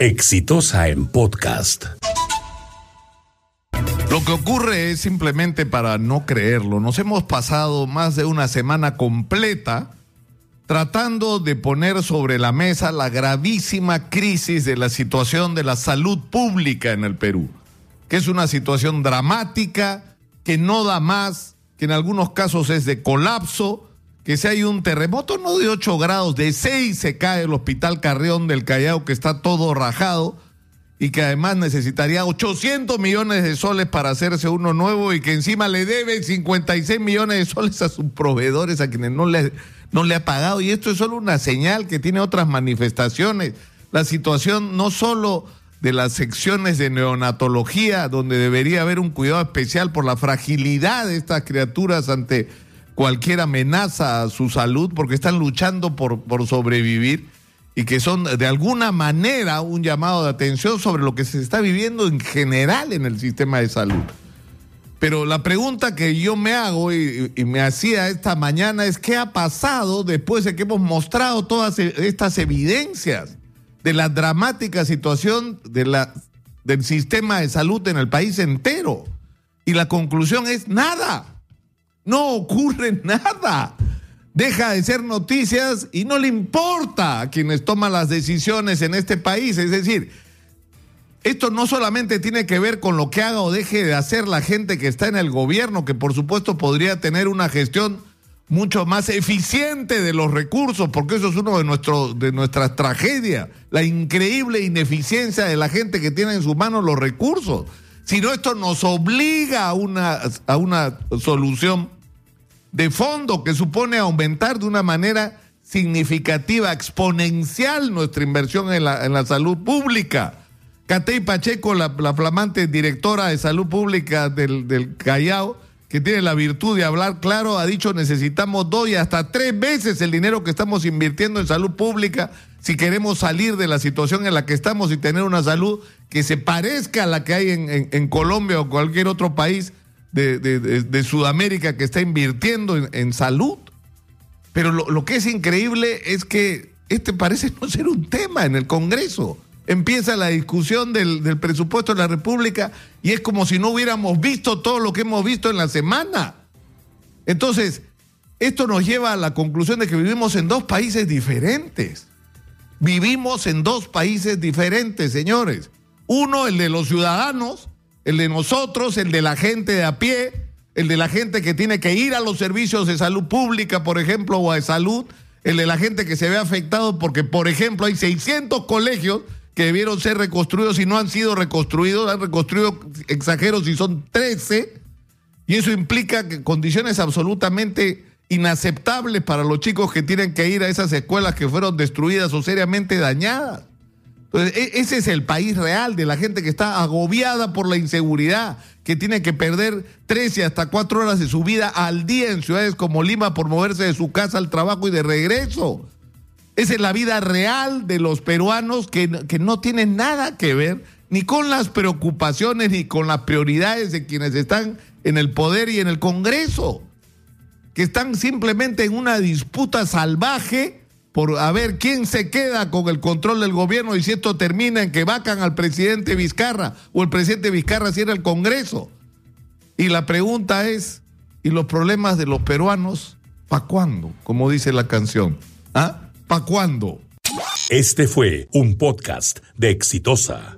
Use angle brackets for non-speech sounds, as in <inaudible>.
Exitosa en podcast. Lo que ocurre es simplemente para no creerlo. Nos hemos pasado más de una semana completa tratando de poner sobre la mesa la gravísima crisis de la situación de la salud pública en el Perú, que es una situación dramática, que no da más, que en algunos casos es de colapso, que si hay un terremoto no de 8 grados, de 6 se cae el hospital Carrión del Callao, que está todo rajado y que además necesitaría 800 millones de soles para hacerse uno nuevo y que encima le debe 56 millones de soles a sus proveedores, a quienes no le, no le ha pagado. Y esto es solo una señal que tiene otras manifestaciones. La situación no solo de las secciones de neonatología, donde debería haber un cuidado especial por la fragilidad de estas criaturas ante cualquier amenaza a su salud, porque están luchando por, por sobrevivir y que son de alguna manera un llamado de atención sobre lo que se está viviendo en general en el sistema de salud. Pero la pregunta que yo me hago y, me hacía esta mañana es qué ha pasado después de que hemos mostrado todas e, estas evidencias de la dramática situación de la, del sistema de salud en el país entero. Y la conclusión es nada. No ocurre <laughs> nada deja de ser noticias y no le importa a quienes toman las decisiones en este país. Es decir, esto no solamente tiene que ver con lo que haga o deje de hacer la gente que está en el gobierno, que por supuesto podría tener una gestión mucho más eficiente de los recursos, porque eso es uno de, nuestro, de nuestras tragedias, la increíble ineficiencia de la gente que tiene en sus manos los recursos. Sino esto nos obliga a una, a una solución de fondo que supone aumentar de una manera significativa, exponencial nuestra inversión en la, en la salud pública. Catey Pacheco, la, la, flamante directora de salud pública del, del Callao, que tiene la virtud de hablar claro, ha dicho necesitamos dos y hasta tres veces el dinero que estamos invirtiendo en salud pública si queremos salir de la situación en la que estamos y tener una salud que se parezca a la que hay en, en, en Colombia o cualquier otro país de, de, de, Sudamérica que está invirtiendo en, en salud. Pero lo, lo, que es increíble es que este parece no ser un tema en el Congreso. Empieza la discusión del, del presupuesto de la República y es como si no hubiéramos visto todo lo que hemos visto en la semana. Entonces, esto nos lleva a la conclusión de que vivimos en dos países diferentes. Vivimos en dos países diferentes, señores. Uno, el de los ciudadanos, el de nosotros, el de la gente de a pie, el de la gente que tiene que ir a los servicios de salud pública, por ejemplo, o de salud, el de la gente que se ve afectado porque, por ejemplo, hay 600 colegios que debieron ser reconstruidos y no han sido reconstruidos, han reconstruido, exageros, y son 13, y eso implica que condiciones absolutamente inaceptables para los chicos que tienen que ir a esas escuelas que fueron destruidas o seriamente dañadas. Entonces, e, ese es el país real de la gente que está agobiada por la inseguridad, que tiene que perder 13 hasta 4 horas de su vida al día en ciudades como Lima por moverse de su casa al trabajo y de regreso. Esa es la vida real de los peruanos que, que no tienen nada que ver ni con las preocupaciones ni con las prioridades de quienes están en el poder y en el Congreso, que están simplemente en una disputa salvaje por a ver quién se queda con el control del gobierno y si esto termina en que vacan al presidente Vizcarra o el presidente Vizcarra cierra el Congreso. Y la pregunta es, ¿y los problemas de los peruanos, pa' cuándo? Como dice la canción. ¿Ah? ¿Pa' cuándo? Este fue un podcast de Exitosa.